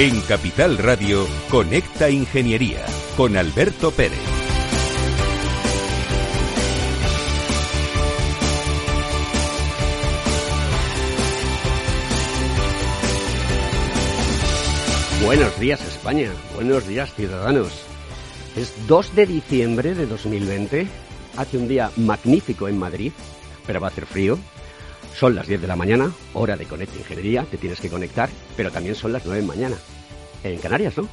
En Capital Radio, Conecta Ingeniería con Alberto Pérez. Buenos días España, buenos días ciudadanos. Es 2 de diciembre de 2020, hace un día magnífico en Madrid, pero va a hacer frío, son las 10 de la mañana, hora de Conecta Ingeniería, te tienes que conectar, pero también son las 9 de mañana. En Canarias, ¿no?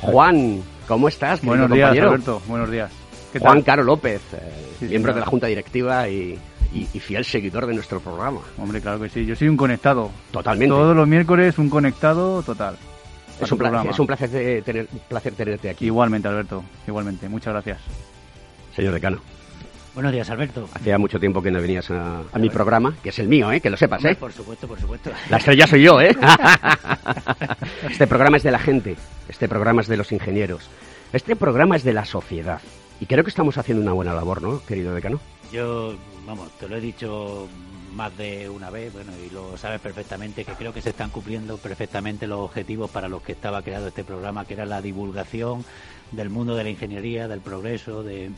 Juan, ¿cómo estás? Buenos días, Alberto. Buenos días. Juan Caro López, eh, miembro de la Junta Directiva y, fiel seguidor de nuestro programa. Hombre, claro que sí. Yo soy un conectado. Totalmente. Todos los miércoles un conectado total. Es un, placer, es un placer, tener, placer tenerte aquí. Igualmente, Alberto. Igualmente. Muchas gracias. Señor decano. Buenos días, Alberto. Hacía mucho tiempo que no venías a, mi programa, que es el mío, ¿eh? que lo sepas. ¿eh? Por supuesto, por supuesto. La estrella soy yo, ¿eh? este programa es de la gente, este programa es de los ingenieros, este programa es de la sociedad. Y creo que estamos haciendo una buena labor, ¿no, querido decano? Yo, vamos, te lo he dicho más de una vez, bueno, y lo sabes perfectamente, que creo que se están cumpliendo perfectamente los objetivos para los que estaba creado este programa, que era la divulgación del mundo de la ingeniería, del progreso, de,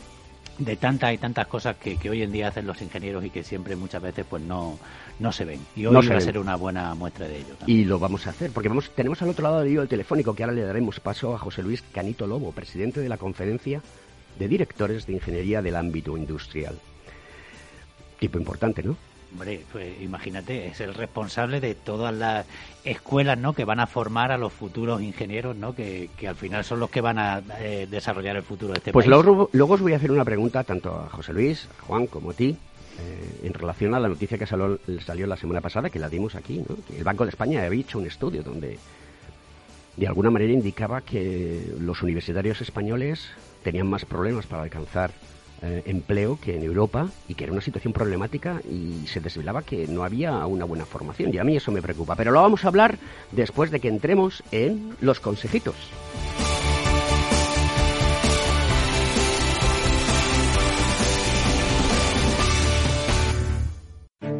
de tantas y tantas cosas que, hoy en día hacen los ingenieros y que siempre muchas veces pues no, no se ven. Y hoy va a ser una buena muestra de ello. Y lo vamos a hacer, porque vamos, tenemos al otro lado del el telefónico que ahora le daremos paso a José Luis Canito Lobo, presidente de la Conferencia de Directores de Ingeniería del Ámbito Industrial. Tipo importante, ¿no? Hombre, pues imagínate, es el responsable de todas las escuelas ¿no? que van a formar a los futuros ingenieros, ¿no? que, al final son los que van a eh, desarrollar el futuro de este pues país. Pues luego, luego, os voy a hacer una pregunta tanto a José Luis, a Juan como a ti, eh, en relación a la noticia que salió, salió, la semana pasada, que la dimos aquí, ¿no? que el Banco de España había hecho un estudio donde de alguna manera indicaba que los universitarios españoles tenían más problemas para alcanzar eh, empleo que en Europa y que era una situación problemática y se desvelaba que no había una buena formación y a mí eso me preocupa. Pero lo vamos a hablar después de que entremos en los consejitos.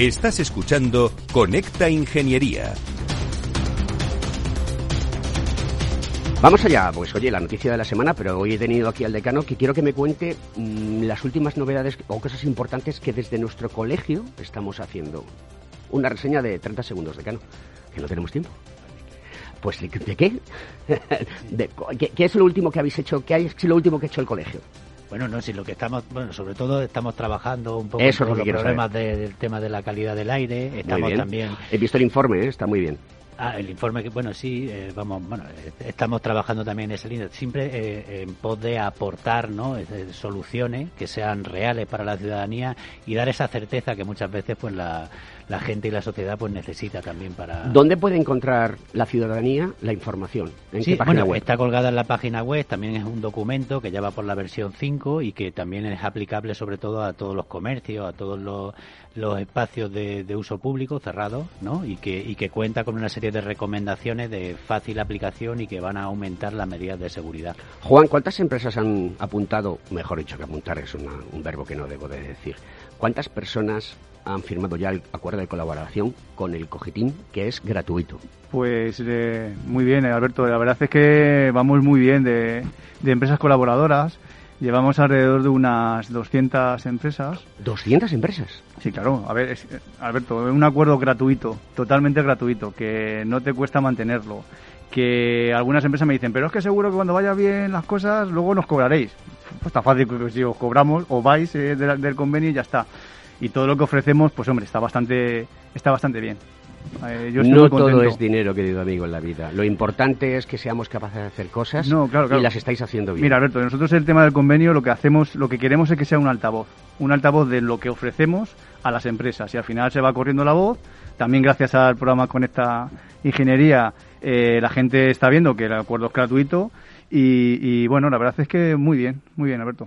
Estás escuchando Conecta Ingeniería. Vamos allá, pues oye, la noticia de la semana, pero hoy he tenido aquí al decano que quiero que me cuente mm, las últimas novedades o cosas importantes que desde nuestro colegio estamos haciendo. Una reseña de 30 segundos, decano, que no tenemos tiempo. Pues, ¿de, qué? qué? es lo último que habéis hecho? ¿Qué es lo último que ha hecho el colegio? Bueno, no, si lo que estamos, bueno, sobre todo estamos trabajando un poco con los problemas del tema de la calidad del aire. Estamos también. He visto el informe, ¿eh? está muy bien. Ah, el informe que, bueno, sí, eh, vamos, bueno, eh, estamos trabajando también en esa línea, siempre en pos de aportar, ¿no? soluciones que sean reales para la ciudadanía y dar esa certeza que muchas veces, pues, la, la gente y la sociedad pues necesita también para... ¿Dónde puede encontrar la ciudadanía la información? ¿En qué página web? está colgada en la página web, también es un documento que ya va por la versión 5 y que también es aplicable sobre todo a todos los comercios, a todos los, los espacios de, uso público cerrados, ¿no? Y que, y que cuenta con una serie de recomendaciones de fácil aplicación y que van a aumentar las medidas de seguridad. Juan, ¿cuántas empresas han apuntado, mejor dicho que apuntar es un verbo que no debo de decir, cuántas personas han firmado ya el acuerdo de colaboración con el Cogitín, que es gratuito? Pues eh, muy bien, Alberto. La verdad es que vamos muy bien de, de empresas colaboradoras. Llevamos alrededor de unas 200 empresas. ¿200 empresas? Sí, claro. A ver, Alberto, es un acuerdo gratuito, totalmente gratuito, que no te cuesta mantenerlo. Que algunas empresas me dicen, pero es que seguro que cuando vaya bien las cosas, luego nos cobraréis. Pues está fácil, que si os cobramos o vais eh, del, convenio y ya está. Y todo lo que ofrecemos, pues hombre, está bastante, está bastante bien. Eh, no todo es dinero, querido amigo, en la vida. Lo importante es que seamos capaces de hacer cosas y las estáis haciendo bien. Mira, Alberto, nosotros el tema del convenio lo que hacemos, lo que queremos es que sea un altavoz. Un altavoz de lo que ofrecemos a las empresas. Y al final se va corriendo la voz. También gracias al programa Conecta Ingeniería, eh, la gente está viendo que el acuerdo es gratuito. y bueno, la verdad es que muy bien, muy bien, Alberto.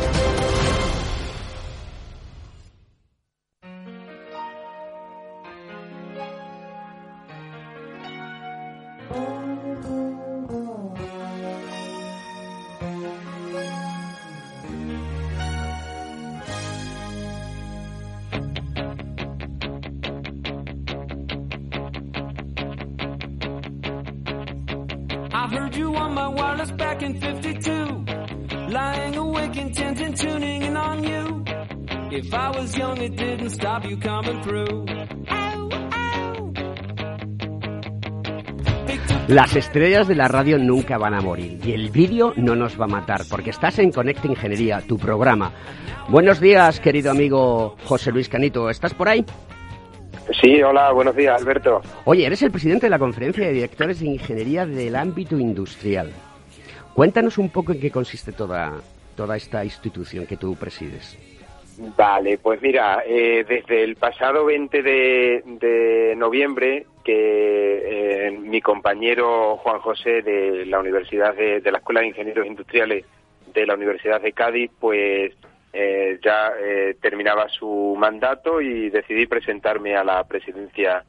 Las estrellas de la radio nunca van a morir y el vídeo no nos va a matar porque estás en Conecta Ingeniería, tu programa. Buenos días, querido amigo José Luis Canito. ¿Estás por ahí? Sí, hola, buenos días, Alberto. Oye, eres el presidente de la Conferencia de Directores de Ingeniería del ámbito industrial. Cuéntanos un poco en qué consiste toda, toda esta institución que tú presides. Vale, pues mira, eh, desde el pasado 20 de, noviembre que eh, mi compañero Juan José de la Universidad de, la Escuela de Ingenieros Industriales de la Universidad de Cádiz, pues eh, ya terminaba su mandato y decidí presentarme a la presidencia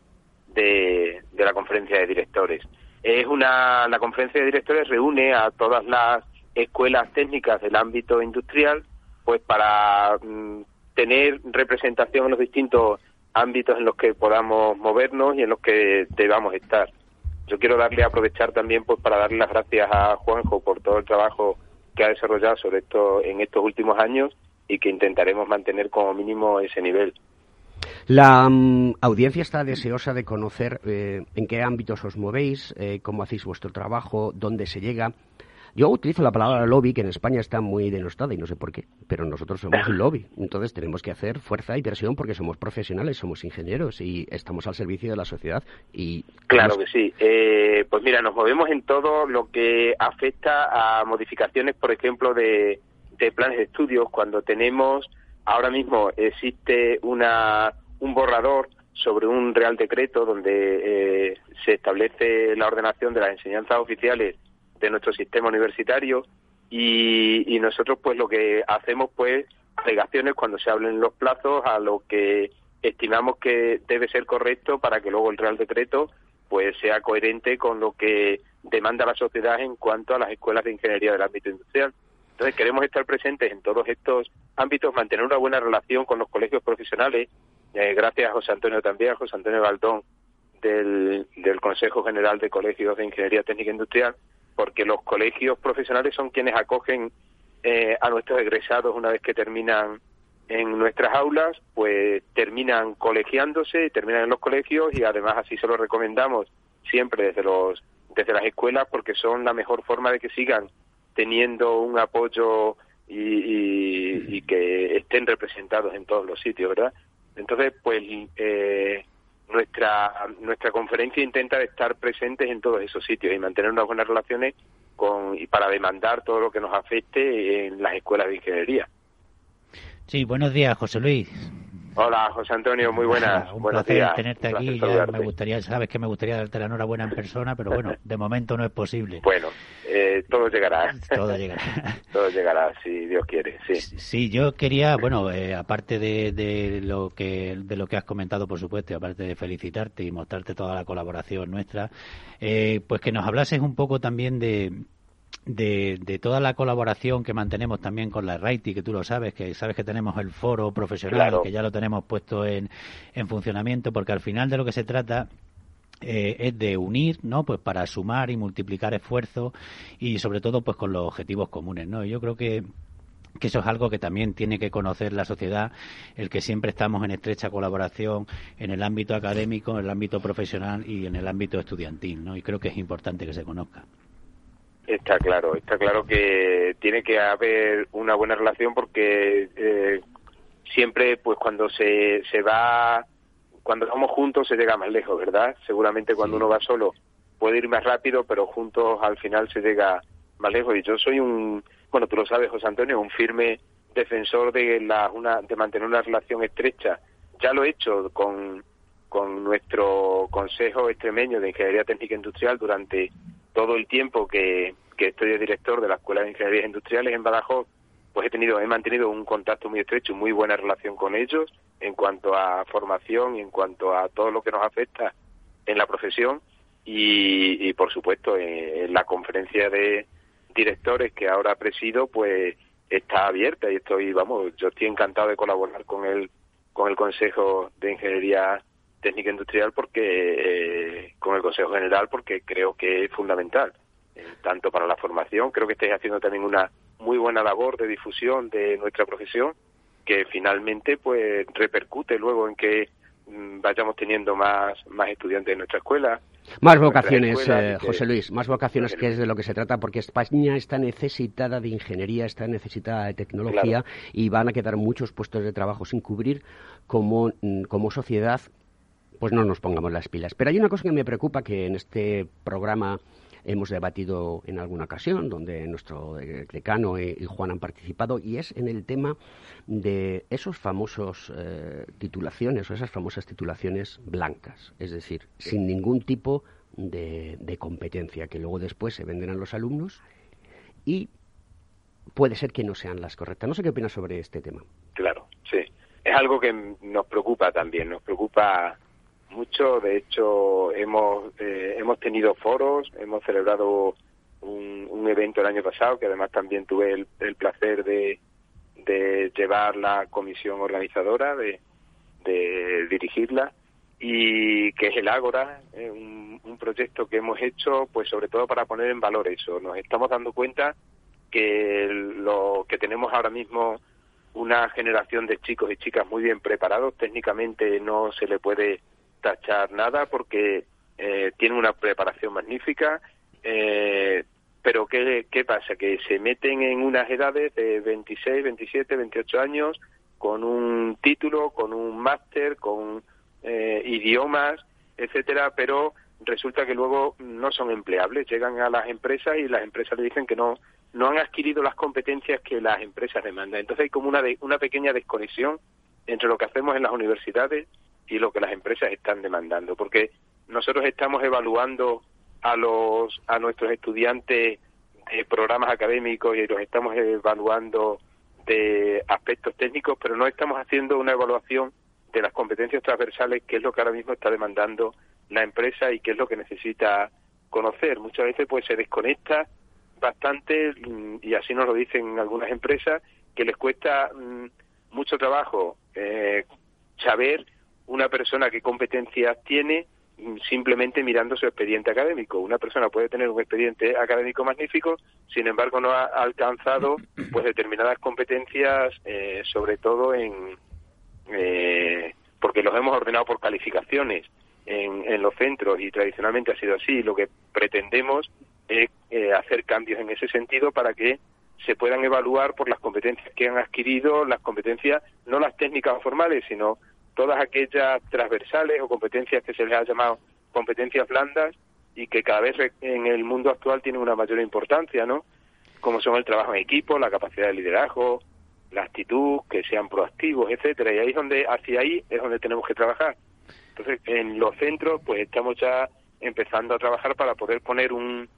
de, de la conferencia de directores. Es una, la conferencia de directores reúne a todas las escuelas técnicas del ámbito industrial pues para mm, tener representación en los distintos ámbitos en los que podamos movernos y en los que debamos estar. Yo quiero darle aprovechar también pues para darle las gracias a Juanjo por todo el trabajo que ha desarrollado sobre esto en estos últimos años y que intentaremos mantener como mínimo ese nivel. La mm, audiencia está deseosa de conocer eh, en qué ámbitos os movéis, eh, cómo hacéis vuestro trabajo, dónde se llega. Yo utilizo la palabra lobby, que en España está muy denostada y no sé por qué, pero nosotros somos un lobby. Entonces tenemos que hacer fuerza y presión porque somos profesionales, somos ingenieros y estamos al servicio de la sociedad. y Claro que sí. Eh, pues mira, nos movemos en todo lo que afecta a modificaciones, por ejemplo, de, planes de estudios. Cuando tenemos, ahora mismo existe una, un borrador sobre un real decreto donde eh, se establece la ordenación de las enseñanzas oficiales de nuestro sistema universitario y, nosotros pues lo que hacemos pues alegaciones cuando se hablen los plazos a lo que estimamos que debe ser correcto para que luego el Real Decreto pues sea coherente con lo que demanda la sociedad en cuanto a las escuelas de ingeniería del ámbito industrial. Entonces queremos estar presentes en todos estos ámbitos, mantener una buena relación con los colegios profesionales, eh, gracias a José Antonio también, a José Antonio Baldón del, del Consejo General de Colegios de Ingeniería Técnica Industrial, porque los colegios profesionales son quienes acogen eh, a nuestros egresados una vez que terminan en nuestras aulas, pues terminan colegiándose, terminan en los colegios y además así se lo recomendamos siempre desde los desde las escuelas porque son la mejor forma de que sigan teniendo un apoyo y, y, que estén representados en todos los sitios, ¿verdad? Entonces, pues eh, nuestra, nuestra conferencia intenta estar presentes en todos esos sitios y mantener unas buenas relaciones con, y para demandar todo lo que nos afecte en las escuelas de ingeniería. Sí, buenos días, José Luis. Hola, José Antonio, muy buenas. un buenos placer días. tenerte aquí. me gustaría, sabes que me gustaría darte la enhorabuena en persona, pero bueno, de momento no es posible. Bueno, eh, todo llegará. Todo llegará. todo llegará, si Dios quiere, sí. Sí, yo quería, bueno, eh, aparte de, de, lo que de lo que has comentado, por supuesto, aparte de felicitarte y mostrarte toda la colaboración nuestra, eh, pues que nos hablases un poco también de de, de, toda la colaboración que mantenemos también con la RAITI, que tú lo sabes, que sabes que tenemos el foro profesional, que ya lo tenemos puesto en, en funcionamiento, porque al final de lo que se trata eh, es de unir, ¿no? Pues para sumar y multiplicar esfuerzos y sobre todo pues con los objetivos comunes, ¿no? Yo creo que que eso es algo que también tiene que conocer la sociedad, el que siempre estamos en estrecha colaboración en el ámbito académico, en el ámbito profesional y en el ámbito estudiantil, ¿no? Y creo que es importante que se conozca. Está claro, está claro que tiene que haber una buena relación porque eh, siempre, pues cuando se, se va, cuando vamos juntos se llega más lejos, ¿verdad? Seguramente cuando uno va solo puede ir más rápido, pero juntos al final se llega más lejos. Y yo soy un, bueno, tú lo sabes, José Antonio, un firme defensor de, la, una, de mantener una relación estrecha. Ya lo he hecho con, con nuestro Consejo Extremeño de Ingeniería Técnica Industrial durante todo el tiempo que, que estoy de director de la Escuela de Ingenierías Industriales en Badajoz, pues he tenido, he mantenido un contacto muy estrecho, muy buena relación con ellos en cuanto a formación y en cuanto a todo lo que nos afecta en la profesión y, por supuesto en, la conferencia de directores que ahora presido, pues está abierta y estoy, vamos, yo estoy encantado de colaborar con el con el Consejo de Ingeniería técnica industrial porque eh, con el Consejo General porque creo que es fundamental eh, tanto para la formación creo que estáis haciendo también una muy buena labor de difusión de nuestra profesión que finalmente pues repercute luego en que mm, vayamos teniendo más más estudiantes en nuestra escuela más vocaciones, eh, José Luis, más vocaciones que es de lo que se trata, porque España está necesitada de ingeniería, está necesitada de tecnología y van a quedar muchos puestos de trabajo sin cubrir como, mm, como sociedad pues no nos pongamos las pilas. Pero hay una cosa que me preocupa que en este programa hemos debatido en alguna ocasión, donde nuestro decano y Juan han participado, y es en el tema de esos famosos eh, titulaciones o esas famosas titulaciones blancas, es decir, sin ningún tipo de, de competencia, que luego después se venden a los alumnos y puede ser que no sean las correctas. No sé qué opinas sobre este tema. Claro, sí. Es algo que nos preocupa también, nos preocupa mucho. De hecho, hemos, eh, hemos tenido foros, hemos celebrado un, un, evento el año pasado, que además también tuve el, el placer de, de, llevar la comisión organizadora, de, de dirigirla, y que es el Ágora, un, un, proyecto que hemos hecho, pues sobre todo para poner en valor eso. Nos estamos dando cuenta que lo que tenemos ahora mismo una generación de chicos y chicas muy bien preparados, técnicamente no se le puede tachar nada porque eh, tienen una preparación magnífica, eh, pero ¿qué, ¿qué pasa? Que se meten en unas edades de 26, 27, 28 años con un título, con un máster, con eh, idiomas, etcétera, pero resulta que luego no son empleables, llegan a las empresas y las empresas le dicen que no no han adquirido las competencias que las empresas demandan. Entonces hay como una de, una pequeña desconexión entre lo que hacemos en las universidades y lo que las empresas están demandando, porque nosotros estamos evaluando a los a nuestros estudiantes de programas académicos y los estamos evaluando de aspectos técnicos, pero no estamos haciendo una evaluación de las competencias transversales, que es lo que ahora mismo está demandando la empresa y que es lo que necesita conocer. Muchas veces pues se desconecta bastante mm, y así nos lo dicen algunas empresas que les cuesta mm, mucho trabajo eh, saber una persona qué competencias tiene mm, simplemente mirando su expediente académico. Una persona puede tener un expediente académico magnífico, sin embargo no ha alcanzado pues determinadas competencias, eh, sobre todo en eh, porque los hemos ordenado por calificaciones en, en, los centros y tradicionalmente ha sido así. Lo que pretendemos es eh, hacer cambios en ese sentido para que se puedan evaluar por las competencias que han adquirido, las competencias, no las técnicas formales, sino todas aquellas transversales o competencias que se les ha llamado competencias blandas y que cada vez en el mundo actual tienen una mayor importancia, ¿no? Como son el trabajo en equipo, la capacidad de liderazgo, la actitud, que sean proactivos, etcétera. Y ahí es donde, hacia ahí es donde tenemos que trabajar. Entonces, en los centros, pues estamos ya empezando a trabajar para poder poner un,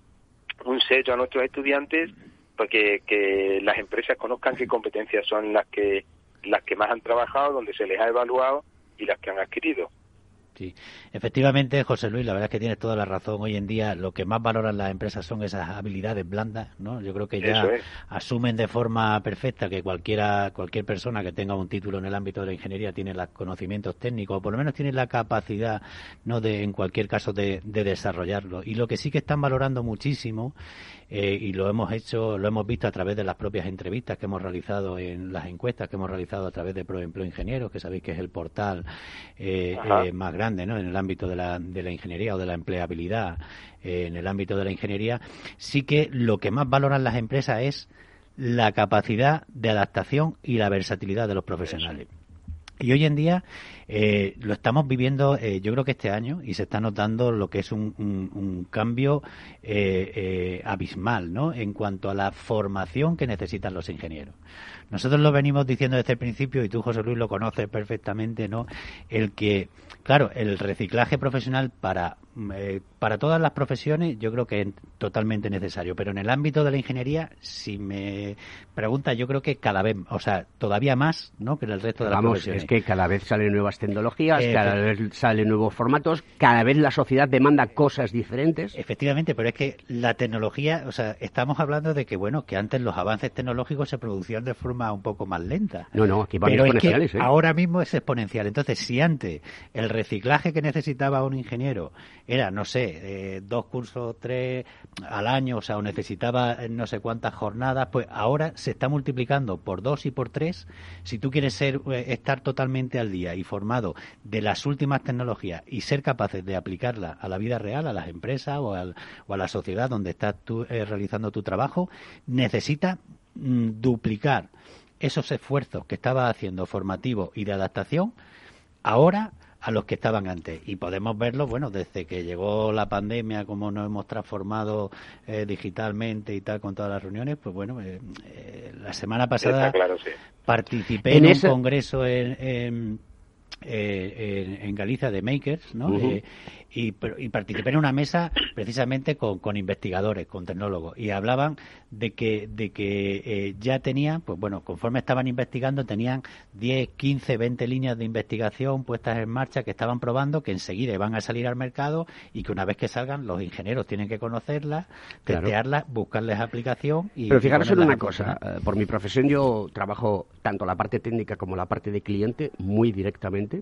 un sello a nuestros estudiantes porque que las empresas conozcan qué competencias son las que las que más han trabajado, donde se les ha evaluado y las que han adquirido. Sí, efectivamente, José Luis, la verdad es que tienes toda la razón. Hoy en día lo que más valoran las empresas son esas habilidades blandas, ¿no? Yo creo que ya asumen de forma perfecta que cualquiera, cualquier persona que tenga un título en el ámbito de la ingeniería tiene los conocimientos técnicos, o por lo menos tiene la capacidad, ¿no? De, en cualquier caso, de, de desarrollarlo. Y lo que sí que están valorando muchísimo eh, y lo hemos hecho, lo hemos visto a través de las propias entrevistas que hemos realizado en las encuestas que hemos realizado a través de ProEmpleo Ingenieros, que sabéis que es el portal eh, eh, más grande ¿no? en el ámbito de la, de la ingeniería o de la empleabilidad en el ámbito de la ingeniería, sí que lo que más valoran las empresas es la capacidad de adaptación y la versatilidad de los profesionales. Y hoy en día eh, lo estamos viviendo, eh, yo creo que este año, y se está notando lo que es un, un, cambio eh, abismal, ¿no? En cuanto a la formación que necesitan los ingenieros. Nosotros lo venimos diciendo desde el principio, y tú, José Luis, lo conoces perfectamente, ¿no? El que, claro, el reciclaje profesional para eh, para todas las profesiones yo creo que es totalmente necesario, pero en el ámbito de la ingeniería, si me pregunta, yo creo que cada vez, o sea, todavía más, ¿no? Que en el resto de las Vamos, es que cada vez salen nuevas tecnologías, cada vez salen nuevos formatos, cada vez la sociedad demanda cosas diferentes. Efectivamente, pero es que la tecnología, o sea, estamos hablando de que, bueno, que antes los avances tecnológicos se producían de forma un poco más lenta. No, no, aquí van pero exponenciales. ¿eh? Ahora mismo es exponencial. Entonces, si antes el reciclaje que necesitaba un ingeniero era, no sé, dos cursos, tres al año, o sea, o necesitaba no sé cuántas jornadas, pues ahora se está multiplicando por dos y por tres. Si tú quieres ser, eh, estar totalmente al día y formado de las últimas tecnologías y ser capaces de aplicarla a la vida real, a las empresas o, o a la sociedad donde estás tú eh, realizando tu trabajo, necesita mm, duplicar esos esfuerzos que estaba haciendo formativo y de adaptación ahora a los que estaban antes. Y podemos verlo, bueno, desde que llegó la pandemia, cómo nos hemos transformado eh, digitalmente y tal con todas las reuniones, pues bueno, eh, eh, la semana pasada participé en, un congreso en, en, Galicia de Makers, ¿no? y, y, participé en una mesa precisamente con, con, investigadores, con tecnólogos, y hablaban de que, de que eh, ya tenían, pues bueno, conforme estaban investigando, tenían 10, 15, 20 líneas de investigación puestas en marcha que estaban probando, que enseguida van a salir al mercado y que una vez que salgan, los ingenieros tienen que conocerlas, testearlas, buscarles aplicación. Y, Pero fijaros en una cosa, eh, por mi profesión yo trabajo tanto la parte técnica como la parte de cliente muy directamente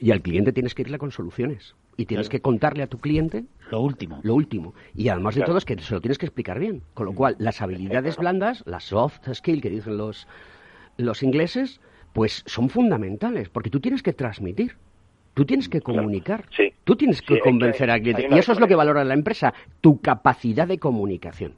y al cliente tienes que irle con soluciones. Y tienes que contarle a tu cliente lo último. Lo último. Y además de todo es que se lo tienes que explicar bien. Con lo cual, las habilidades blandas, las soft skills que dicen los, los ingleses, pues son fundamentales, porque tú tienes que transmitir. Tú tienes que comunicar. Tú tienes que convencer al cliente. Y eso es lo que valora la empresa, tu capacidad de comunicación.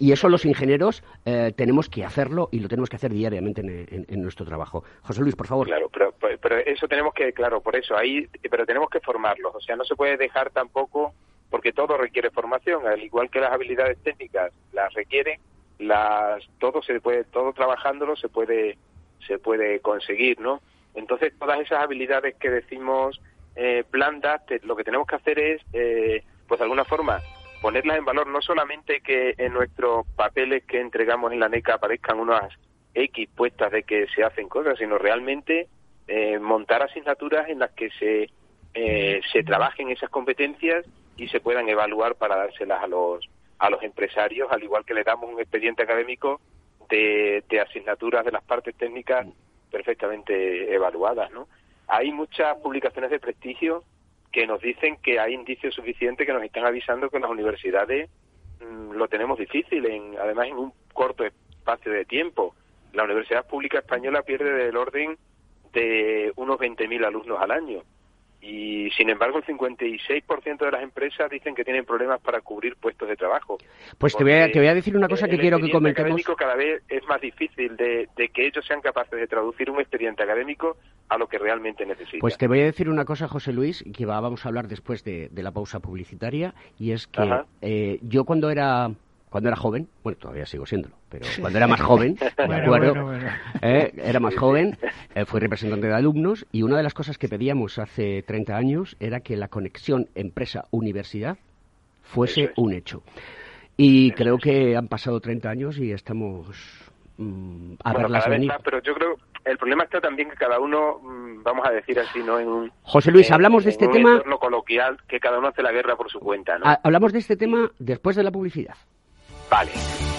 Y eso los ingenieros eh, tenemos que hacerlo y lo tenemos que hacer diariamente en, nuestro trabajo. José Luis, por favor. Claro, pero, eso tenemos que, claro, por eso, ahí, pero tenemos que formarlos. O sea, no se puede dejar tampoco, porque todo requiere formación, al igual que las habilidades técnicas las requieren, las, todo se puede, todo trabajándolo se puede, se puede conseguir, ¿no? Entonces, todas esas habilidades que decimos eh, blandas, lo que tenemos que hacer es, eh, pues de alguna forma, ponerlas en valor, no solamente que en nuestros papeles que entregamos en la NECA aparezcan unas X puestas de que se hacen cosas, sino realmente eh, montar asignaturas en las que se, eh, se trabajen esas competencias y se puedan evaluar para dárselas a los, a los empresarios, al igual que le damos un expediente académico de, de asignaturas de las partes técnicas perfectamente evaluadas. ¿no? Hay muchas publicaciones de prestigio que nos dicen que hay indicios suficientes que nos están avisando que las universidades mm, lo tenemos difícil, en, además en un corto espacio de tiempo. La Universidad Pública Española pierde del orden de unos 20.000 alumnos al año y sin embargo el 56% de las empresas dicen que tienen problemas para cubrir puestos de trabajo. Pues te voy, a, te voy a decir una cosa que quiero que comentemos. académico cada vez es más difícil de, que ellos sean capaces de traducir un expediente académico a lo que realmente necesitan. Pues te voy a decir una cosa, José Luis, que vamos a hablar después de, la pausa publicitaria, y es que eh, yo cuando era cuando era joven, bueno, todavía sigo siéndolo, pero cuando era más joven, me acuerdo, eh, era más joven, eh, fui representante de alumnos y una de las cosas que pedíamos hace 30 años era que la conexión empresa-universidad fuese un hecho. Y creo que han pasado 30 años y estamos mm, a verlas venir. pero yo creo el problema está también que cada uno, mm, vamos a decir así, ¿no? En un, José Luis, hablamos de este un tema. coloquial que cada uno hace la guerra por su cuenta, ¿no? Ha- Hablamos de este tema después de la publicidad. Vale.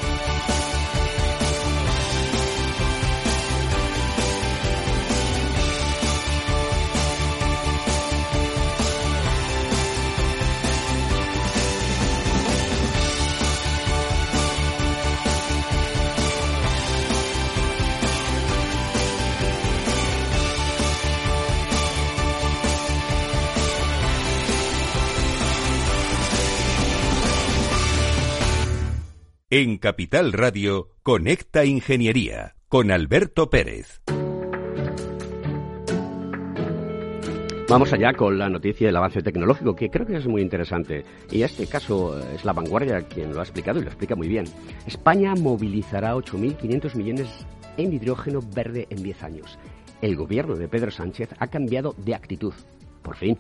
En Capital Radio, Conecta Ingeniería con Alberto Pérez. Vamos allá con la noticia del avance tecnológico, que creo que es muy interesante. Y este caso eh, es la vanguardia quien lo ha explicado y lo explica muy bien. España movilizará 8.500 millones en hidrógeno verde en 10 años. El gobierno de Pedro Sánchez ha cambiado de actitud, por fin.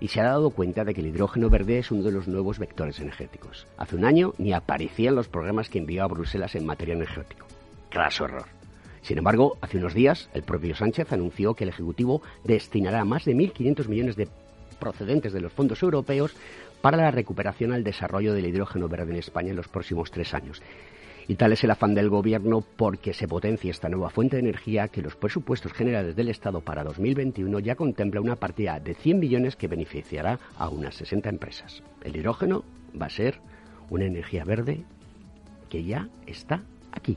Y se ha dado cuenta de que el hidrógeno verde es uno de los nuevos vectores energéticos. Hace un año ni aparecía en los programas que envió a Bruselas en materia energética. Craso error. Sin embargo, hace unos días, el propio Sánchez anunció que el Ejecutivo destinará más de 1.500 millones de procedentes de los fondos europeos para la recuperación al desarrollo del hidrógeno verde en España en los próximos tres años. Y tal es el afán del Gobierno porque se potencia esta nueva fuente de energía que los presupuestos generales del Estado para 2021 ya contempla una partida de 100 millones que beneficiará a unas 60 empresas. El hidrógeno va a ser una energía verde que ya está aquí.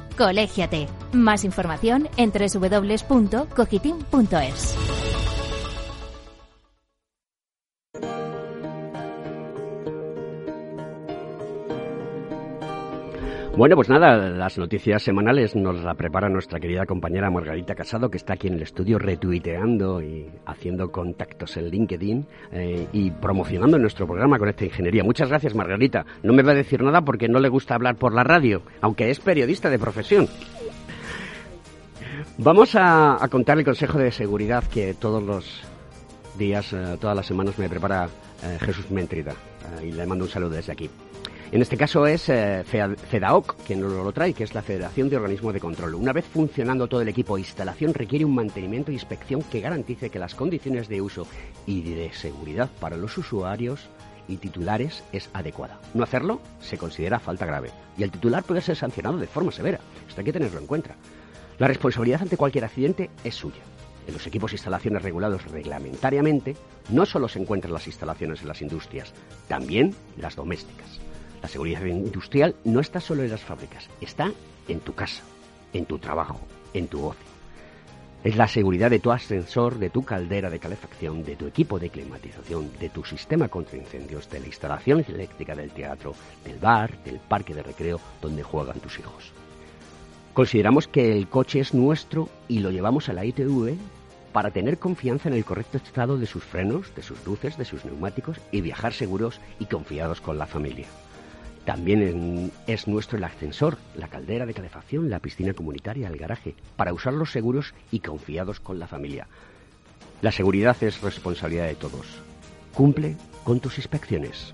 Colégiate. Más información en www.cogitim.es. Bueno, pues nada, las noticias semanales nos la prepara nuestra querida compañera Margarita Casado, que está aquí en el estudio retuiteando y haciendo contactos en LinkedIn eh, y promocionando nuestro programa con esta ingeniería. Muchas gracias, Margarita. No me va a decir nada porque no le gusta hablar por la radio, aunque es periodista de profesión. Vamos a, contar el consejo de seguridad que todos los días, eh, todas las semanas me prepara eh, Jesús Méntrida eh, y le mando un saludo desde aquí. En este caso es eh, FEDAOC quien nos lo trae, que es la Federación de Organismos de Control. Una vez funcionando todo el equipo de instalación, requiere un mantenimiento e inspección que garantice que las condiciones de uso y de seguridad para los usuarios y titulares es adecuada. No hacerlo se considera falta grave y el titular puede ser sancionado de forma severa. Esto hay que tenerlo en cuenta. La responsabilidad ante cualquier accidente es suya. En los equipos e instalaciones regulados reglamentariamente, no solo se encuentran las instalaciones en las industrias, también las domésticas. La seguridad industrial no está solo en las fábricas, está en tu casa, en tu trabajo, en tu ocio. Es la seguridad de tu ascensor, de tu caldera de calefacción, de tu equipo de climatización, de tu sistema contra incendios, de la instalación eléctrica del teatro, del bar, del parque de recreo donde juegan tus hijos. Consideramos que el coche es nuestro y lo llevamos a la ITV para tener confianza en el correcto estado de sus frenos, de sus luces, de sus neumáticos y viajar seguros y confiados con la familia. También es nuestro el ascensor, la caldera de calefacción, la piscina comunitaria, el garaje, para usarlos seguros y confiados con la familia. La seguridad es responsabilidad de todos. Cumple con tus inspecciones.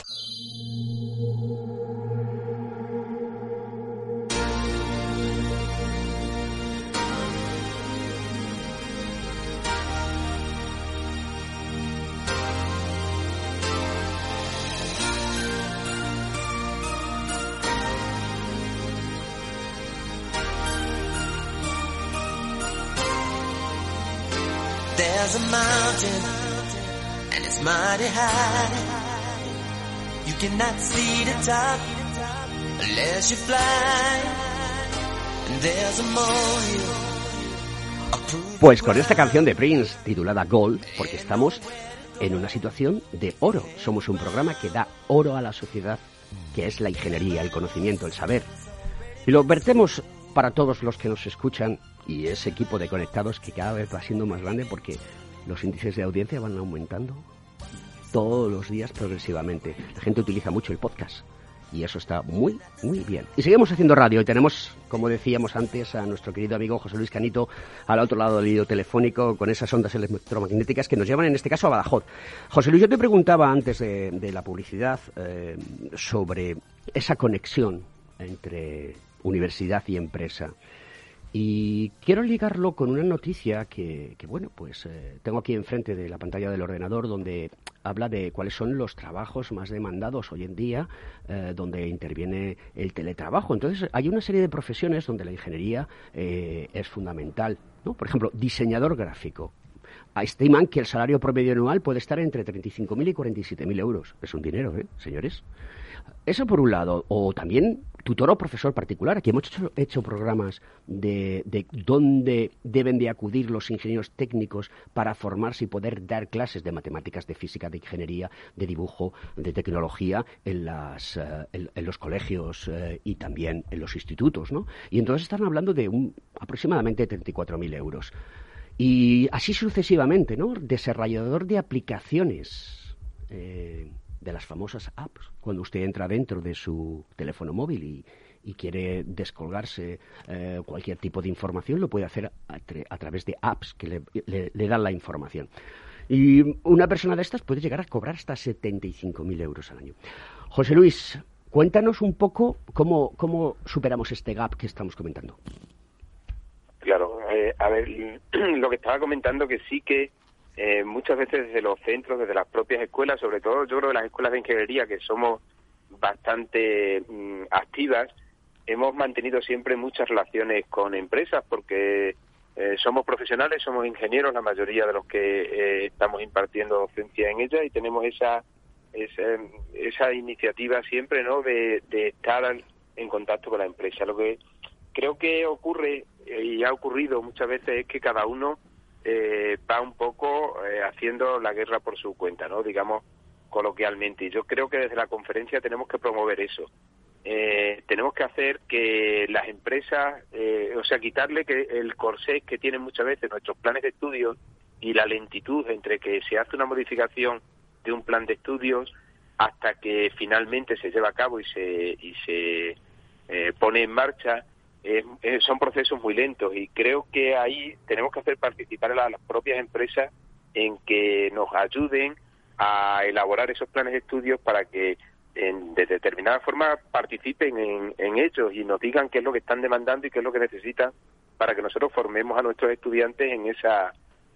Pues con esta canción de Prince titulada Gold, porque estamos en una situación de oro. Somos un programa que da oro a la sociedad, que es la ingeniería, el conocimiento, el saber. Y lo vertemos para todos los que nos escuchan y ese equipo de conectados que cada vez va siendo más grande porque los índices de audiencia van aumentando todos los días progresivamente. La gente utiliza mucho el podcast y eso está muy, muy bien. Y seguimos haciendo radio y tenemos, como decíamos antes, a nuestro querido amigo José Luis Canito al otro lado del hilo telefónico con esas ondas electromagnéticas que nos llevan en este caso a Badajoz. José Luis, yo te preguntaba antes de, la publicidad eh, sobre esa conexión entre universidad y empresa. Y quiero ligarlo con una noticia que, bueno, pues eh, tengo aquí enfrente de la pantalla del ordenador donde habla de cuáles son los trabajos más demandados hoy en día, eh, donde interviene el teletrabajo. Entonces, hay una serie de profesiones donde la ingeniería eh, es fundamental. ¿no? Por ejemplo, diseñador gráfico. Estiman que el salario promedio anual puede estar entre 35.000 y 47.000 euros. Es un dinero, ¿eh, señores? Eso por un lado. O también tutor o profesor particular. Aquí hemos hecho, programas de, de, dónde deben de acudir los ingenieros técnicos para formarse y poder dar clases de matemáticas, de física, de ingeniería, de dibujo, de tecnología en, las, eh, en, los colegios eh, y también en los institutos. ¿no? Y entonces están hablando de un, aproximadamente 34.000 euros. Y así sucesivamente, ¿no? Desarrollador de aplicaciones. Eh, de las famosas apps, cuando usted entra dentro de su teléfono móvil y, quiere descolgarse eh, cualquier tipo de información, lo puede hacer a, través de apps que le, dan la información. Y una persona de estas puede llegar a cobrar hasta 75.000 euros al año. José Luis, cuéntanos un poco cómo, cómo superamos este gap que estamos comentando. A ver, lo que estaba comentando que sí que eh, muchas veces desde los centros, desde las propias escuelas, sobre todo yo creo que las escuelas de ingeniería, que somos bastante mm, activas, hemos mantenido siempre muchas relaciones con empresas porque eh, somos profesionales, somos ingenieros, la mayoría de los que eh, estamos impartiendo docencia en ella y tenemos esa, esa, iniciativa siempre ¿no? de, de estar en contacto con la empresa. Lo que creo que ocurre y ha ocurrido muchas veces es que cada uno eh, va un poco eh, haciendo la guerra por su cuenta, ¿no? Digamos coloquialmente. Y yo creo que desde la conferencia tenemos que promover eso. Eh, tenemos que hacer que las empresas, eh, o sea, quitarle que el corsé que tienen muchas veces nuestros planes de estudios y la lentitud entre que se hace una modificación de un plan de estudios hasta que finalmente se lleva a cabo y se, y se pone en marcha, son procesos muy lentos y creo que ahí tenemos que hacer participar a las propias empresas en que nos ayuden a elaborar esos planes de estudios para que de determinada forma participen en, ellos y nos digan qué es lo que están demandando y qué es lo que necesitan para que nosotros formemos a nuestros estudiantes en esa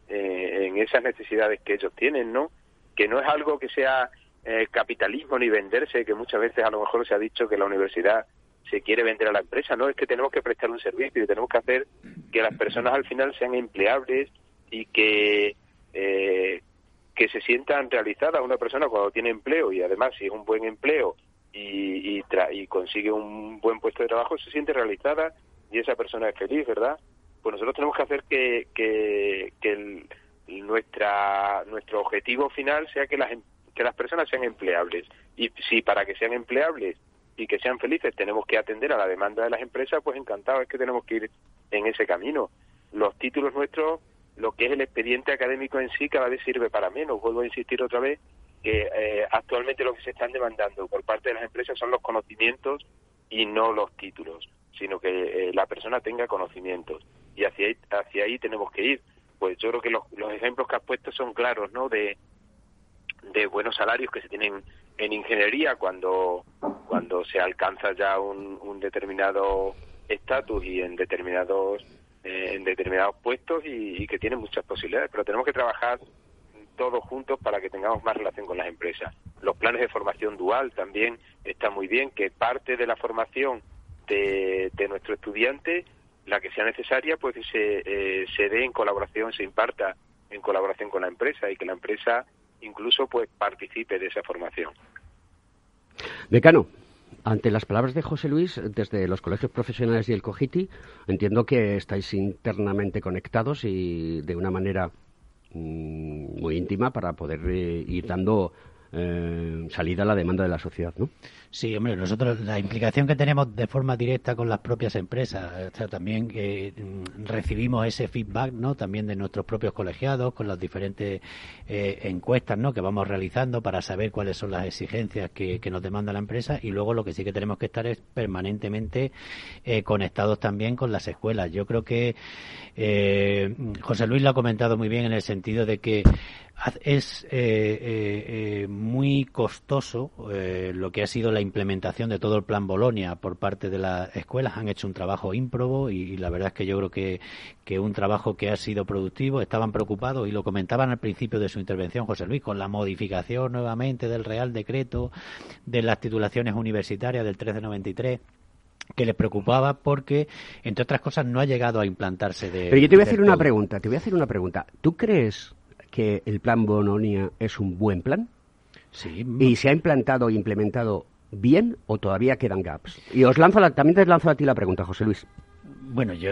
eh, en esas necesidades que ellos tienen, ¿no? Que no es algo que sea eh, capitalismo ni venderse, que muchas veces a lo mejor se ha dicho que la universidad se quiere vender a la empresa, no, es que tenemos que prestar un servicio y tenemos que hacer que las personas al final sean empleables y que, eh, que se sientan realizadas. Una persona cuando tiene empleo y además si es un buen empleo y, y, consigue un buen puesto de trabajo, se siente realizada y esa persona es feliz, ¿verdad? Pues nosotros tenemos que hacer que, que, nuestra nuestro objetivo final sea que las que las personas sean empleables y si para que sean empleables y que sean felices. Tenemos que atender a la demanda de las empresas pues encantado es que tenemos que ir en ese camino. Los títulos nuestros lo que es el expediente académico en sí cada vez sirve para menos. Vuelvo a insistir otra vez que eh, actualmente lo que se están demandando por parte de las empresas son los conocimientos y no los títulos sino que eh, la persona tenga conocimientos. Y hacia ahí, hacia ahí tenemos que ir. Pues yo creo que los, los ejemplos que has puesto son claros, ¿no? De, de buenos salarios que se tienen en ingeniería cuando, cuando se alcanza ya un, determinado estatus y en determinados eh, en determinados puestos y, que tienen muchas posibilidades, pero tenemos que trabajar todos juntos para que tengamos más relación con las empresas. Los planes de formación dual también están muy bien, que parte de la formación de, de nuestro estudiante la que sea necesaria, pues se, eh, se dé en colaboración, se imparta en colaboración con la empresa y que la empresa incluso pues participe de esa formación. Decano, ante las palabras de José Luis, desde los colegios profesionales y el COGITI, entiendo que estáis internamente conectados y de una manera mm, muy íntima para poder eh, ir dando eh, salida a la demanda de la sociedad, ¿no? Sí, hombre, nosotros la implicación que tenemos de forma directa con las propias empresas, o sea, también que mm, recibimos ese feedback, ¿no? También de nuestros propios colegiados con las diferentes eh, encuestas, ¿no? Que vamos realizando para saber cuáles son las exigencias que, nos demanda la empresa y luego lo que sí que tenemos que estar es permanentemente eh, conectados también con las escuelas. Yo creo que eh, José Luis lo ha comentado muy bien en el sentido de que es muy costoso lo que ha sido la implementación de todo el plan Bolonia por parte de las escuelas. Han hecho un trabajo ímprobo y, la verdad es que yo creo que, que un trabajo que ha sido productivo. Estaban preocupados y lo comentaban al principio de su intervención, José Luis, con la modificación nuevamente del Real Decreto de las titulaciones universitarias del 1393 que les preocupaba porque, entre otras cosas, no ha llegado a implantarse de. Pero yo te voy a hacer una pregunta, te voy a hacer una pregunta. ¿Tú crees que el plan Bolonia es un buen plan? Sí. ¿Y se ha implantado e implementado bien o todavía quedan gaps? Y os lanzo también te lanzo a ti la pregunta, José Luis. Bueno, yo,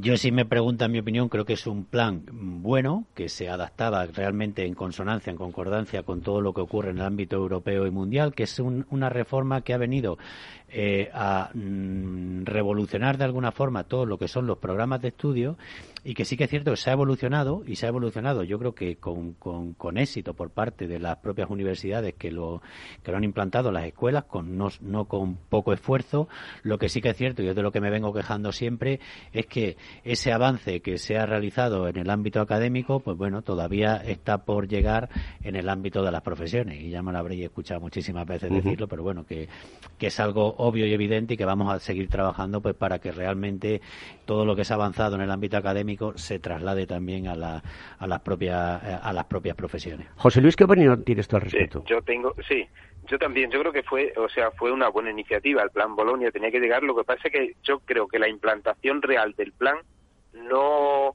yo si me preguntan mi opinión, creo que es un plan bueno, que se adaptaba realmente en consonancia, en concordancia con todo lo que ocurre en el ámbito europeo y mundial, que es una reforma que ha venido eh, a mm, revolucionar de alguna forma todo lo que son los programas de estudio y que sí que es cierto que se ha evolucionado y se ha evolucionado. Yo creo que con, con, éxito por parte de las propias universidades que lo, que lo han implantado las escuelas con no, no con poco esfuerzo. Lo que sí que es cierto y es de lo que me vengo quejando siempre es que ese avance que se ha realizado en el ámbito académico pues bueno todavía está por llegar en el ámbito de las profesiones. Y ya me lo habréis escuchado muchísimas veces decirlo pero bueno que, que es algo obvio y evidente y que vamos a seguir trabajando pues para que realmente todo lo que se ha avanzado en el ámbito académico se traslade también a, la, a, las, propias, a las propias profesiones. José Luis, ¿qué opinión tienes tú al respecto? yo tengo, sí, yo también, yo creo que fue, o sea, fue una buena iniciativa. El plan Bolonia tenía que llegar. Lo que pasa es que yo creo que la implantación real del plan no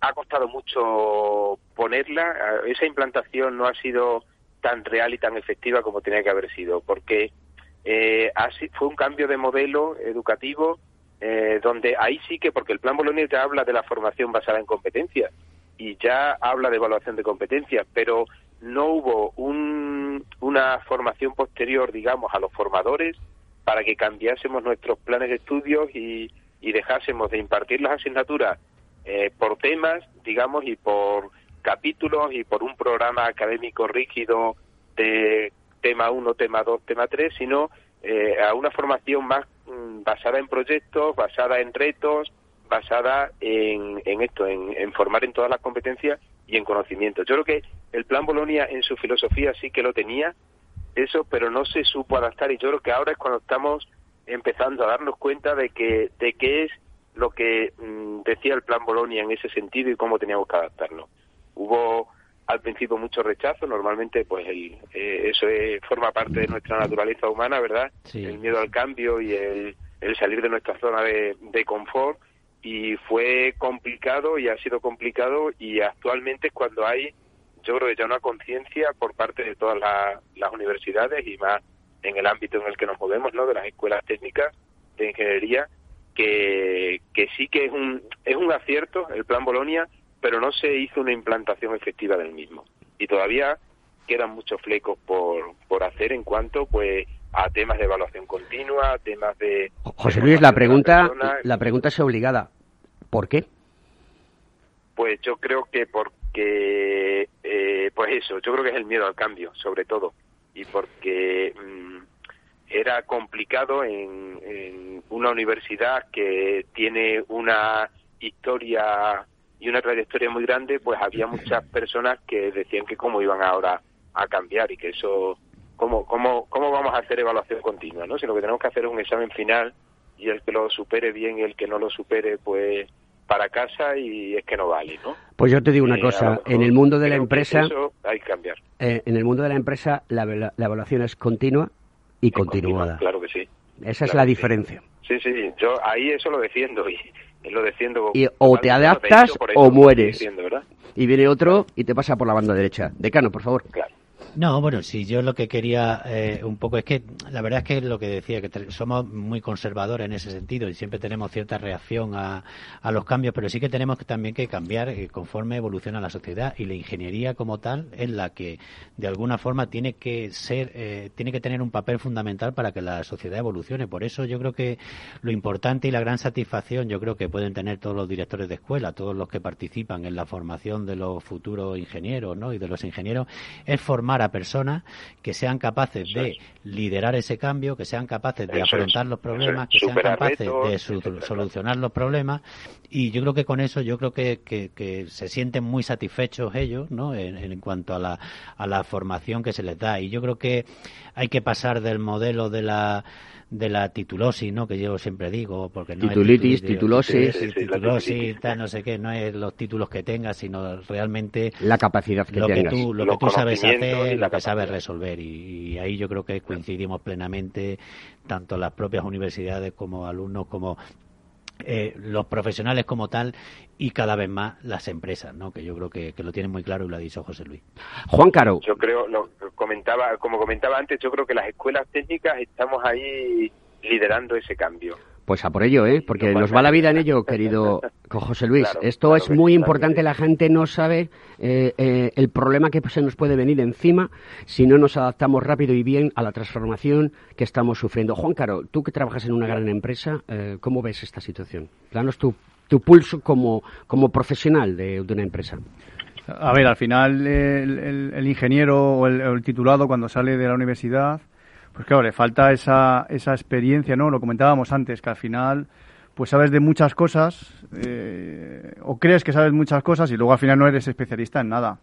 ha costado mucho ponerla. Esa implantación no ha sido tan real y tan efectiva como tenía que haber sido, porque eh, así, fue un cambio de modelo educativo eh, donde ahí sí que, porque el plan Bolonia ya habla de la formación basada en competencias y ya habla de evaluación de competencias, pero no hubo una formación posterior, digamos, a los formadores para que cambiásemos nuestros planes de estudios y, dejásemos de impartir las asignaturas eh, por temas, digamos, y por capítulos y por un programa académico rígido de tema 1, tema 2, tema 3, sino eh, a una formación más mm, basada en proyectos, basada en retos, basada en, esto, en, formar en todas las competencias y en conocimiento. Yo creo que el plan Bolonia en su filosofía sí que lo tenía, eso, pero no se supo adaptar y yo creo que ahora es cuando estamos empezando a darnos cuenta de que de qué es lo que mm, decía el plan Bolonia en ese sentido y cómo teníamos que adaptarnos. Hubo al principio mucho rechazo, normalmente pues el, eh, eso forma parte de nuestra naturaleza humana, ¿verdad? El miedo al cambio y el, salir de nuestra zona de, confort y fue complicado y ha sido complicado y actualmente es cuando hay, yo creo que ya una conciencia por parte de todas las universidades y más en el ámbito en el que nos movemos, ¿no? De las escuelas técnicas de ingeniería, que, que sí que es un, es un acierto el plan Bolonia pero no se hizo una implantación efectiva del mismo. Y todavía quedan muchos flecos por, por hacer en cuanto pues a temas de evaluación continua, temas de... José Luis, la pregunta, la pregunta es obligada. ¿Por qué? Pues yo creo que porque, eh, pues eso, yo creo que es el miedo al cambio, sobre todo, y porque mm, era complicado en, en, una universidad que tiene una historia y una trayectoria muy grande, pues había muchas personas que decían que cómo iban ahora a cambiar y que eso, cómo, cómo, cómo vamos a hacer evaluación continua, ¿no? Si lo que tenemos que hacer es un examen final y el que lo supere bien y el que no lo supere, pues para casa y es que no vale, ¿no? Pues yo te digo una eh, cosa, en el mundo de la empresa... Eso hay que cambiar. Eh, en el mundo de la empresa la, la, evaluación es continua y continuada. claro que sí. Esa es la diferencia. Sí. sí, yo ahí eso lo defiendo y lo. Y, o te adaptas o mueres. Y viene otro y te pasa por la banda derecha. Decano, por favor. Claro. No, bueno, sí, yo lo que quería eh, un poco es que la verdad es que lo que decía, que somos muy conservadores en ese sentido y siempre tenemos cierta reacción a, a los cambios, pero sí que tenemos que, también que cambiar eh, conforme evoluciona la sociedad y la ingeniería como tal es la que de alguna forma tiene que ser, eh, tiene que tener un papel fundamental para que la sociedad evolucione. Por eso yo creo que lo importante y la gran satisfacción yo creo que pueden tener todos los directores de escuela, todos los que participan en la formación de los futuros ingenieros ¿no? y de los ingenieros, es formar a personas que sean capaces de liderar ese cambio, que sean capaces de afrontar los problemas, que sean capaces de solucionar los problemas. Y yo creo que con eso, yo creo que, que, se sienten muy satisfechos ellos, ¿no? En, en, cuanto a la, a la formación que se les da. Y yo creo que hay que pasar del modelo de la de la titulosis, ¿no? Que yo siempre digo, porque no Titulitis, titulosis, titulosis, no sé qué, no es los títulos que tengas, sino realmente la capacidad que lo tengas. que tú, lo que tú sabes hacer, lo que sabes resolver y, ahí yo creo que coincidimos plenamente tanto las propias universidades como alumnos como eh, los profesionales como tal y cada vez más las empresas, ¿no? que yo creo que, lo tienen muy claro y lo ha dicho José Luis. Juan Caro. Yo creo, lo comentaba, como comentaba antes, yo creo que las escuelas técnicas estamos ahí liderando ese cambio. Pues a por ello, ¿eh? Porque nos va la vida en ello, querido José Luis. Esto es muy importante. La gente no sabe eh, eh, el problema que se nos puede venir encima si no nos adaptamos rápido y bien a la transformación que estamos sufriendo. Juan Caro, tú que trabajas en una gran empresa, eh, ¿cómo ves esta situación? Danos tu, tu pulso como, como profesional de, una empresa. A ver, al final el, ingeniero o el titulado cuando sale de la universidad pues claro, le falta esa, esa experiencia, ¿no? Lo comentábamos antes, que al final pues sabes de muchas cosas eh, o crees que sabes muchas cosas y luego al final no eres especialista en nada.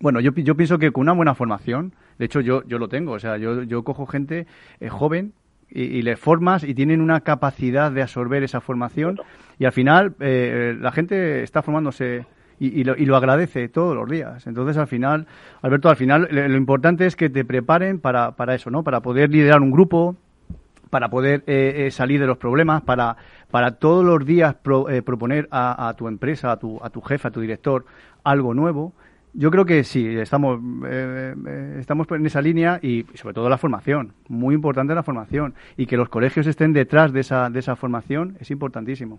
Bueno, yo, yo pienso que con una buena formación, de hecho yo, yo lo tengo, o sea, yo, yo cojo gente eh, joven y, le formas y tienen una capacidad de absorber esa formación y al final eh, la gente está formándose y, lo, agradece todos los días. Entonces, al final, Alberto, al final lo, importante es que te preparen para, para eso, ¿no? Para poder liderar un grupo, para poder eh, eh, salir de los problemas, para, para todos los días eh, proponer a, tu empresa, a tu, a tu jefe, a tu director algo nuevo. Yo creo que sí, estamos, estamos en esa línea y sobre todo la formación. Muy importante la formación. Y que los colegios estén detrás de esa, de esa formación es importantísimo.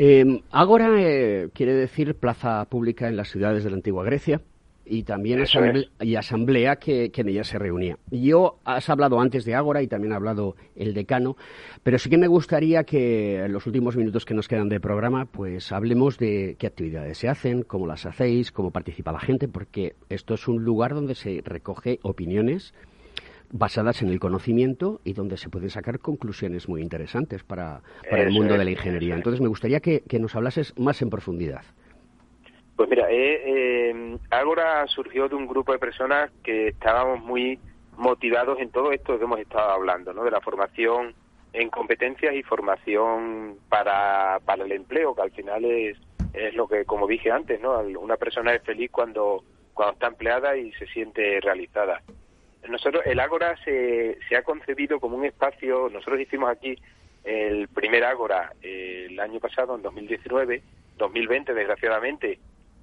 Eh, Ágora eh, quiere decir plaza pública en las ciudades de la antigua Grecia y también asamblea, y asamblea que, en ella se reunía. Yo has hablado antes de Ágora y también ha hablado el decano, pero sí que me gustaría que en los últimos minutos que nos quedan de programa, pues hablemos de qué actividades se hacen, cómo las hacéis, cómo participa la gente, porque esto es un lugar donde se recoge opiniones basadas en el conocimiento y donde se pueden sacar conclusiones muy interesantes para, para el mundo de la ingeniería. Entonces, me gustaría que, nos hablases más en profundidad. Pues mira, eh, eh, Ágora surgió de un grupo de personas que estábamos muy motivados en todo esto que hemos estado hablando, ¿no? De la formación en competencias y formación para, para el empleo, que al final es, es lo que, como dije antes, ¿no? Una persona es feliz cuando, cuando está empleada y se siente realizada. Nosotros, el Ágora se, se ha concebido como un espacio, nosotros hicimos aquí el primer Ágora eh, el año pasado, en 2019, 2020 desgraciadamente,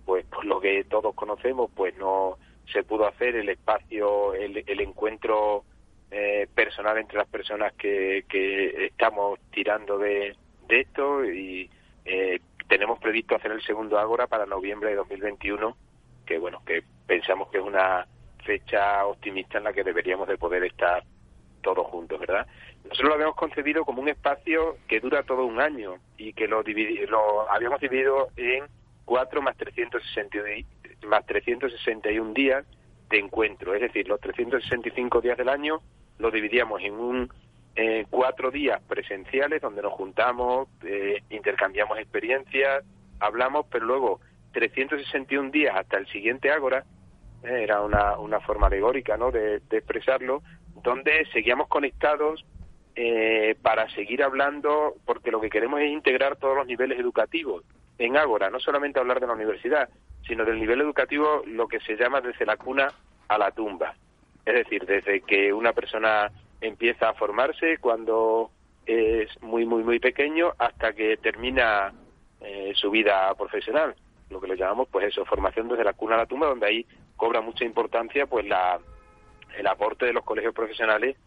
pues por lo que todos conocemos, pues no se pudo hacer el espacio, el, el encuentro eh, personal entre las personas que, que estamos tirando de, de esto y eh, tenemos previsto hacer el segundo Ágora para noviembre de 2021, que bueno, que pensamos que es una fecha optimista en la que deberíamos de poder estar todos juntos, ¿verdad? Nosotros lo habíamos concebido como un espacio que dura todo un año y que lo, lo habíamos dividido en 4 más 361, más 361 días de encuentro, es decir, los 365 días del año lo dividíamos en un eh, cuatro días presenciales donde nos juntamos, eh, intercambiamos experiencias, hablamos, pero luego 361 días hasta el siguiente Ágora, era una, una forma alegórica ¿no? de, expresarlo, donde seguíamos conectados eh, para seguir hablando, porque lo que queremos es integrar todos los niveles educativos en Ágora, no solamente hablar de la universidad, sino del nivel educativo, lo que se llama desde la cuna a la tumba. Es decir, desde que una persona empieza a formarse cuando es muy, muy, muy pequeño hasta que termina eh, su vida profesional, lo que le llamamos, pues eso, formación desde la cuna a la tumba, donde ahí cobra mucha importancia, pues la, el aporte de los colegios profesionales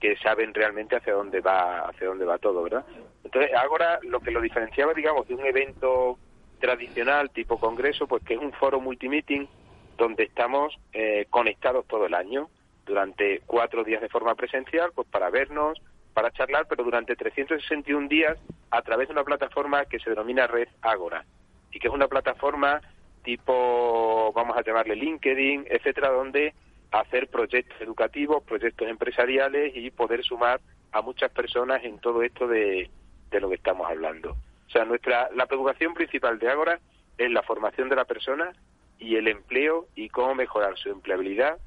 que saben realmente hacia dónde va, hacia dónde va todo, ¿verdad? Entonces, ahora lo que lo diferenciaba, digamos, de un evento tradicional tipo congreso, pues que es un foro multimeeting donde estamos eh, conectados todo el año durante cuatro días de forma presencial, pues para vernos, para charlar, pero durante 361 días a través de una plataforma que se denomina Red Ágora y que es una plataforma tipo, vamos a llamarle LinkedIn, etcétera, donde hacer proyectos educativos, proyectos empresariales y poder sumar a muchas personas en todo esto de, lo que estamos hablando. O sea, nuestra la preocupación principal de Ágora es la formación de la persona y el empleo y cómo mejorar su empleabilidad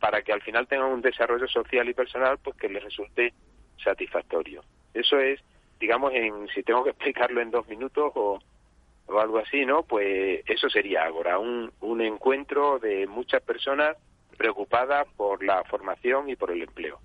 para que al final tengan un desarrollo social y personal pues que les resulte satisfactorio. Eso es, digamos, en si tengo que explicarlo en dos minutos o, o algo así, ¿no? Pues eso sería ahora un, un encuentro de muchas personas preocupadas por la formación y por el empleo.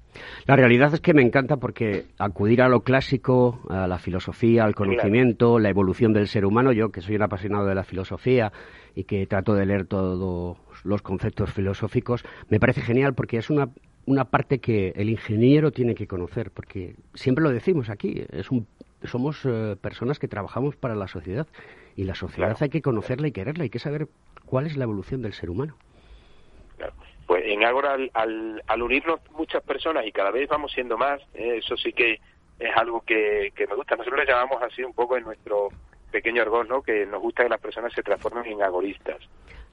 La realidad es que me encanta porque acudir a lo clásico, a la filosofía, al conocimiento, la evolución del ser humano, yo que soy un apasionado de la filosofía y que trato de leer todos los conceptos filosóficos, me parece genial porque es una, una parte que el ingeniero tiene que conocer, porque siempre lo decimos aquí, es un, somos eh, personas que trabajamos para la sociedad y la sociedad hay que conocerla y quererla, hay que saber cuál es la evolución del ser humano. Pues en Ágora, al, al, unirnos muchas personas y cada vez vamos siendo más, eh, eso sí que es algo que, que me gusta. Nosotros le llamamos así un poco en nuestro pequeño ¿no? Que nos gusta que las personas se transformen en agoristas.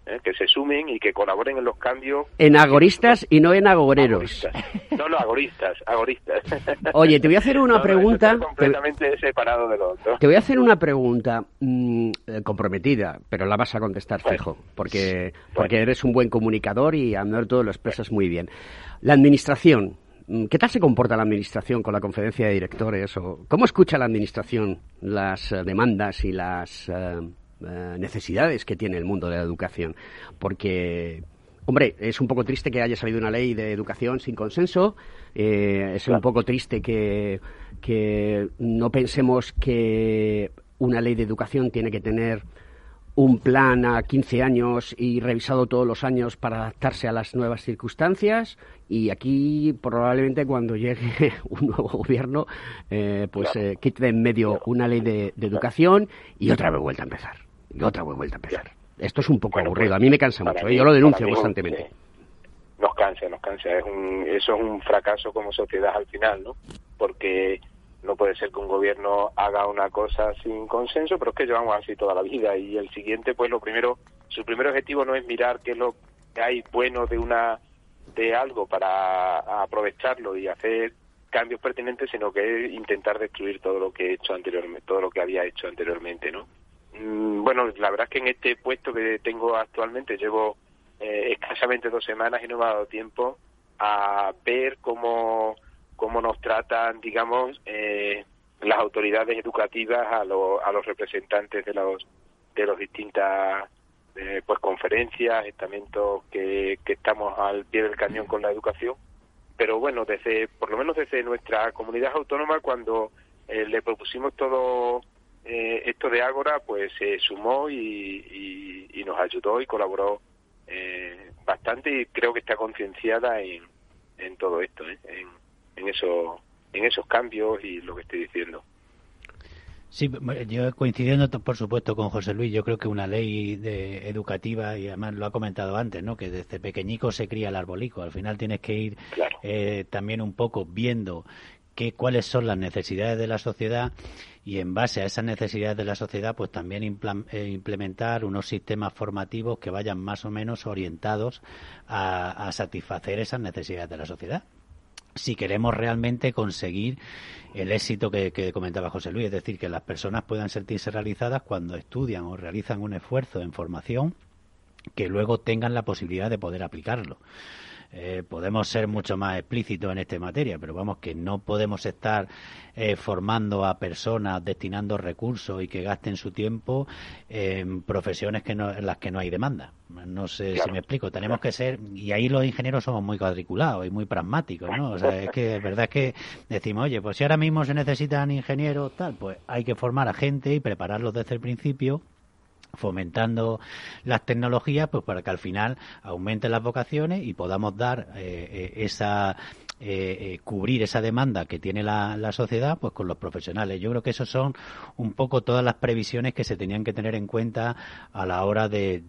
¿Eh? que se sumen y que colaboren en los cambios. En agoristas y no en agoreros. No, no, agoristas, agoristas. Oye, te voy a hacer una pregunta. completamente separado de lo otro. Te voy a hacer una pregunta mm, eh, comprometida, pero la vas a contestar fijo, porque, porque eres un buen comunicador y a todo lo expresas muy bien. La administración, Mm, ¿Qué tal se comporta la Administración con la conferencia de directores? O ¿Cómo escucha la Administración las eh, demandas y las eh, necesidades que tiene el mundo de la educación? Porque, hombre, es un poco triste que haya salido una ley de educación sin consenso. es un poco triste que, que no pensemos que una ley de educación tiene que tener un plan a 15 años y revisado todos los años para adaptarse a las nuevas circunstancias. Y aquí probablemente cuando llegue un nuevo gobierno eh, pues eh, quite en medio una ley de, educación y otra vez vuelta a empezar y otra vuelta a empezar. Esto es un poco aburrido pues, a mí me cansa mucho ¿eh? yo lo denuncio constantemente. nos cansa nos cansa. Es un, eso es un fracaso como sociedad al final no porque no puede ser que un gobierno haga una cosa sin consenso, pero es que llevamos así toda la vida. Y el siguiente, pues lo primero, su primer objetivo no es mirar qué es lo que hay bueno de una de algo para aprovecharlo y hacer cambios pertinentes, sino que es intentar destruir todo lo que he hecho anteriormente, todo lo que había hecho anteriormente, ¿no? Mm, bueno, la verdad es que en este puesto que tengo actualmente llevo eh, escasamente dos semanas y no me ha dado tiempo a ver cómo cómo nos tratan, digamos, eh, las autoridades educativas a, a los representantes de los de los distintas eh, pues conferencias, estamentos que, que estamos al pie del cañón con la educación. Pero bueno, desde por lo menos desde nuestra comunidad autónoma, cuando eh, le propusimos todo esto de Ágora, pues se sumó y, y, nos ayudó y colaboró bastante y creo que está concienciada en, en todo esto, en, en, eso, en esos cambios y lo que estoy diciendo. Sí, yo coincidiendo por supuesto con José Luis, yo creo que una ley de educativa, y además lo ha comentado antes, ¿no? que desde pequeñico se cría el arbolico, al final tienes que ir eh, también un poco viendo que, cuáles son las necesidades de la sociedad y en base a esas necesidades de la sociedad, pues también eh, implementar unos sistemas formativos que vayan más o menos orientados a satisfacer esas necesidades de la sociedad si queremos realmente conseguir el éxito que, comentaba José Luis, es decir, que las personas puedan sentirse realizadas cuando estudian o realizan un esfuerzo en formación que luego tengan la posibilidad de poder aplicarlo. Eh, podemos ser mucho más explícitos en esta materia, pero vamos que no podemos estar eh, formando a personas, destinando recursos y que gasten su tiempo en profesiones que no, en las que no hay demanda. No sé si me explico. Tenemos que ser, y ahí los ingenieros somos muy cuadriculados y muy pragmáticos, ¿no? O sea, es que es verdad que decimos, oye, pues si ahora mismo se necesitan ingenieros, tal, pues hay que formar a gente y prepararlos desde el principio fomentando las tecnologías pues para que al final aumenten las vocaciones y podamos dar eh, eh, esa eh, cubrir esa demanda que tiene la, sociedad pues con los profesionales. Yo creo que esos son un poco todas las previsiones que se tenían que tener en cuenta a la hora de,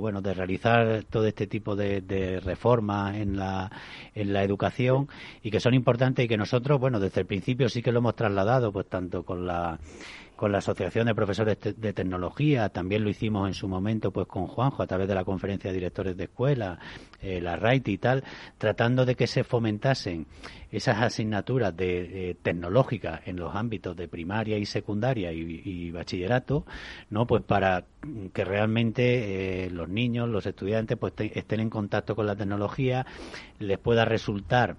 bueno de realizar todo este tipo de, de reformas en la en la educación y que son importantes y que nosotros bueno desde el principio sí que lo hemos trasladado pues tanto con la con la Asociación de Profesores de Tecnología, también lo hicimos en su momento pues con Juanjo a través de la Conferencia de Directores de Escuela, eh, la RAIT y tal, tratando de que se fomentasen esas asignaturas de, tecnológicas en los ámbitos de primaria y secundaria y, bachillerato, ¿no? Pues para que realmente eh, los niños, los estudiantes, pues estén en contacto con la tecnología, les pueda resultar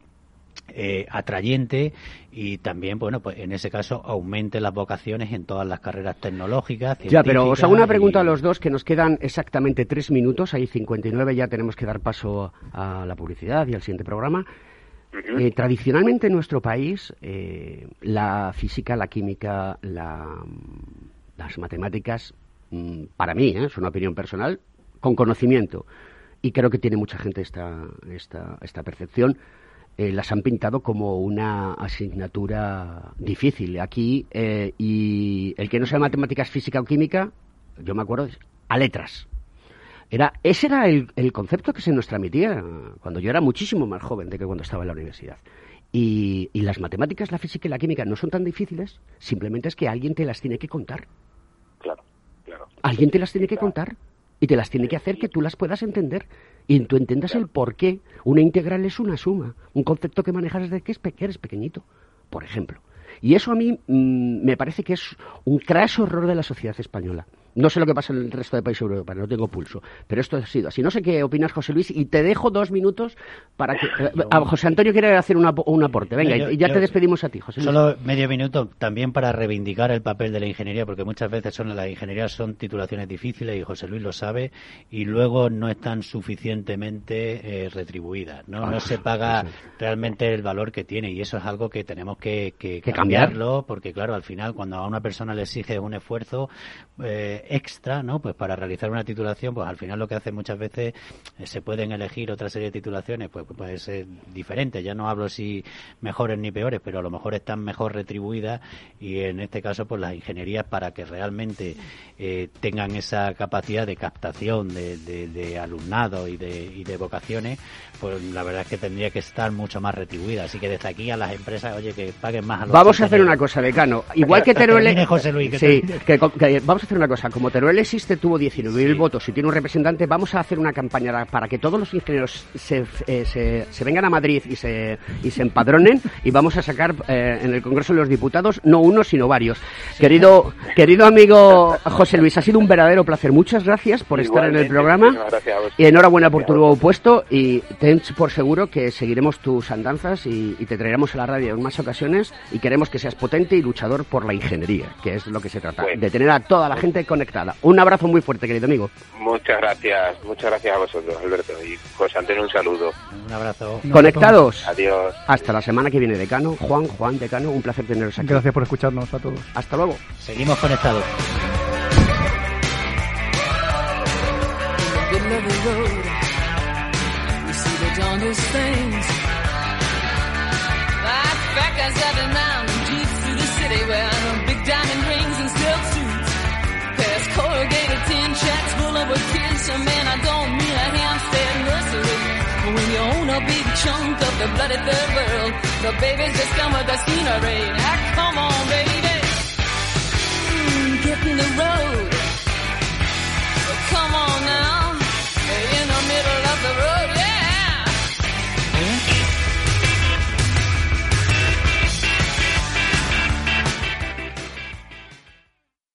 eh, atrayente y también, bueno, pues en ese caso aumente las vocaciones en todas las carreras tecnológicas. Ya, pero os hago una pregunta a los dos que nos quedan exactamente tres minutos, hay 59, ya tenemos que dar paso a la publicidad y al siguiente programa. Eh, tradicionalmente en nuestro país, eh, la física, la química, las matemáticas, mm, para mí, es una opinión personal, con conocimiento, y creo que tiene mucha gente esta, esta, esta percepción, eh, las han pintado como una asignatura difícil. Aquí, eh, y el que no sea matemáticas, física o química, yo me acuerdo, a letras. Era, ese era el, concepto que se nos transmitía cuando yo era muchísimo más joven de que cuando estaba en la universidad. Y, y, las matemáticas, la física y la química no son tan difíciles, simplemente es que alguien te las tiene que contar. Claro, claro. Alguien te las tiene que contar y te las tiene que hacer que tú las puedas entender y tú entendas el por qué. Una integral es una suma, un concepto que manejas desde que, es eres pequeñito, por ejemplo. Y eso a mí mm, me parece que es un craso error de la sociedad española. No sé lo que pasa en el resto de países europeos, no tengo pulso. Pero esto ha sido así. No sé qué opinas, José Luis, y te dejo dos minutos para que. Eh, José Antonio quiere hacer un aporte. Venga, y ya te despedimos a ti, José Luis. Solo medio minuto también para reivindicar el papel de la ingeniería, porque muchas veces son las ingenierías son titulaciones difíciles, y José Luis lo sabe, y luego no están suficientemente eh, retribuidas. ¿no? no se paga realmente el valor que tiene, y eso es algo que tenemos que, cambiarlo, porque, claro, al final, cuando a una persona le exige un esfuerzo. Eh, extra, ¿no? Pues para realizar una titulación, pues al final lo que hace muchas veces eh, se pueden elegir otra serie de titulaciones, pues, pues puede ser diferente. Ya no hablo si mejores ni peores, pero a lo mejor están mejor retribuidas y en este caso, pues las ingenierías para que realmente eh, tengan esa capacidad de captación de, de, alumnado y de, y de vocaciones, pues la verdad es que tendría que estar mucho más retribuida. Así que desde aquí a las empresas, oye, que paguen más a los Vamos a hacer una cosa, decano. Igual que Teruel... sí, vamos a hacer una cosa como Teruel existe, tuvo 19.000 votos y tiene un representante, vamos a hacer una campaña para que todos los ingenieros se, eh, se, vengan a Madrid y se, y se empadronen y vamos a sacar eh, en el Congreso de los Diputados no uno, sino varios. Querido, querido amigo José Luis, ha sido un verdadero placer. Muchas gracias por estar en el programa. Y enhorabuena por tu nuevo puesto y ten por seguro que seguiremos tus andanzas y, te traeremos a la radio en más ocasiones y queremos que seas potente y luchador por la ingeniería, que es lo que se trata, de tener a toda la gente con un abrazo muy fuerte, querido amigo. Muchas gracias, muchas gracias a vosotros, Alberto. Y José Antonio, un saludo. Un abrazo. Conectados. Adiós. Hasta la semana que viene, Decano. Juan, Juan, Decano, un placer teneros aquí. Gracias por escucarnos a todos. Hasta luego. Seguimos conectados. Kiss, man, I don't mean a Hampstead nursery. When you own a big chunk of the bloody third world, the babies just come with the scenery. Now come on, baby. Mm, get in the road.